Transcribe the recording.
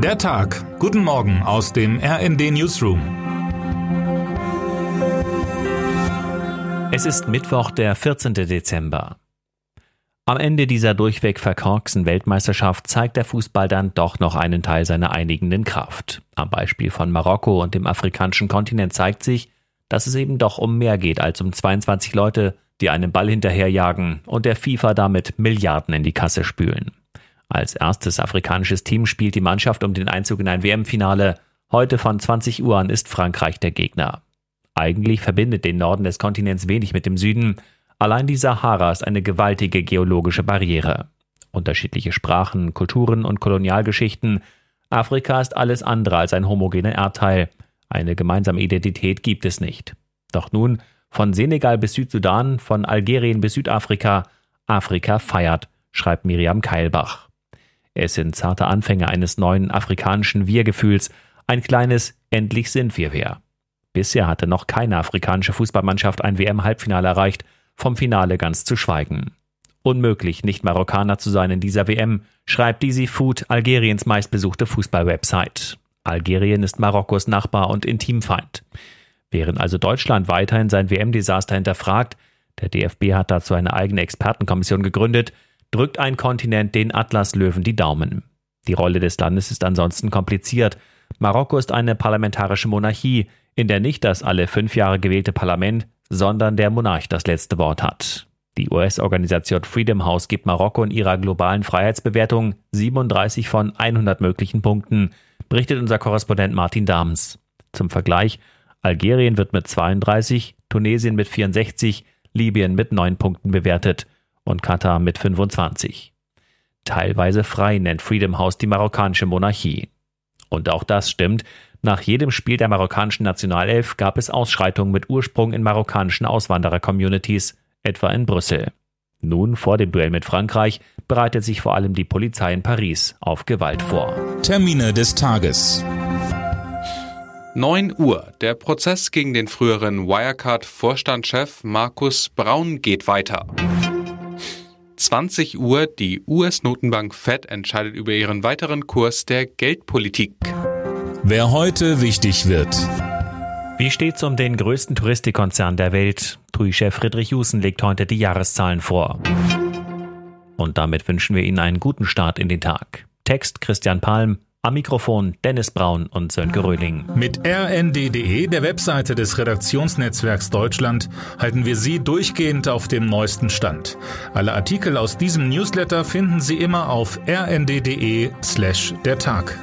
Der Tag. Guten Morgen aus dem RND Newsroom. Es ist Mittwoch, der 14. Dezember. Am Ende dieser durchweg verkorksten Weltmeisterschaft zeigt der Fußball dann doch noch einen Teil seiner einigenden Kraft. Am Beispiel von Marokko und dem afrikanischen Kontinent zeigt sich, dass es eben doch um mehr geht als um 22 Leute, die einen Ball hinterherjagen und der FIFA damit Milliarden in die Kasse spülen. Als erstes afrikanisches Team spielt die Mannschaft um den Einzug in ein WM-Finale. Heute von 20 Uhr an ist Frankreich der Gegner. Eigentlich verbindet den Norden des Kontinents wenig mit dem Süden. Allein die Sahara ist eine gewaltige geologische Barriere. Unterschiedliche Sprachen, Kulturen und Kolonialgeschichten. Afrika ist alles andere als ein homogener Erdteil. Eine gemeinsame Identität gibt es nicht. Doch nun, von Senegal bis Südsudan, von Algerien bis Südafrika, Afrika feiert, schreibt Miriam Keilbach. Es sind zarte Anfänge eines neuen afrikanischen Wir-Gefühls, ein kleines Endlich sind wir wer. Bisher hatte noch keine afrikanische Fußballmannschaft ein WM-Halbfinale erreicht, vom Finale ganz zu schweigen. Unmöglich, nicht Marokkaner zu sein in dieser WM, schreibt Dizzy Food, Algeriens meistbesuchte Fußball-Website. Algerien ist Marokkos Nachbar und Intimfeind. Während also Deutschland weiterhin sein WM-Desaster hinterfragt, der DFB hat dazu eine eigene Expertenkommission gegründet, drückt ein Kontinent den Atlaslöwen die Daumen. Die Rolle des Landes ist ansonsten kompliziert. Marokko ist eine parlamentarische Monarchie, in der nicht das alle fünf Jahre gewählte Parlament, sondern der Monarch das letzte Wort hat. Die US-Organisation Freedom House gibt Marokko in ihrer globalen Freiheitsbewertung 37 von 100 möglichen Punkten, berichtet unser Korrespondent Martin Dahms. Zum Vergleich, Algerien wird mit 32, Tunesien mit 64, Libyen mit 9 Punkten bewertet und Katar mit 25. Teilweise frei nennt Freedom House die marokkanische Monarchie. Und auch das stimmt. Nach jedem Spiel der marokkanischen Nationalelf gab es Ausschreitungen mit Ursprung in marokkanischen Auswanderer-Communities, etwa in Brüssel. Nun, vor dem Duell mit Frankreich, bereitet sich vor allem die Polizei in Paris auf Gewalt vor. Termine des Tages. 9 Uhr. Der Prozess gegen den früheren Wirecard-Vorstandschef Markus Braun geht weiter. 20 Uhr die US-Notenbank Fed entscheidet über ihren weiteren Kurs der Geldpolitik. Wer heute wichtig wird. Wie steht's um den größten Touristikkonzern der Welt? TUI-Chef Friedrich Jusen legt heute die Jahreszahlen vor. Und damit wünschen wir Ihnen einen guten Start in den Tag. Text Christian Palm, am Mikrofon Dennis Braun und Sönke Röhling. Mit rnd.de, der Webseite des Redaktionsnetzwerks Deutschland, halten wir Sie durchgehend auf dem neuesten Stand. Alle Artikel aus diesem Newsletter finden Sie immer auf rnd.de slash der Tag.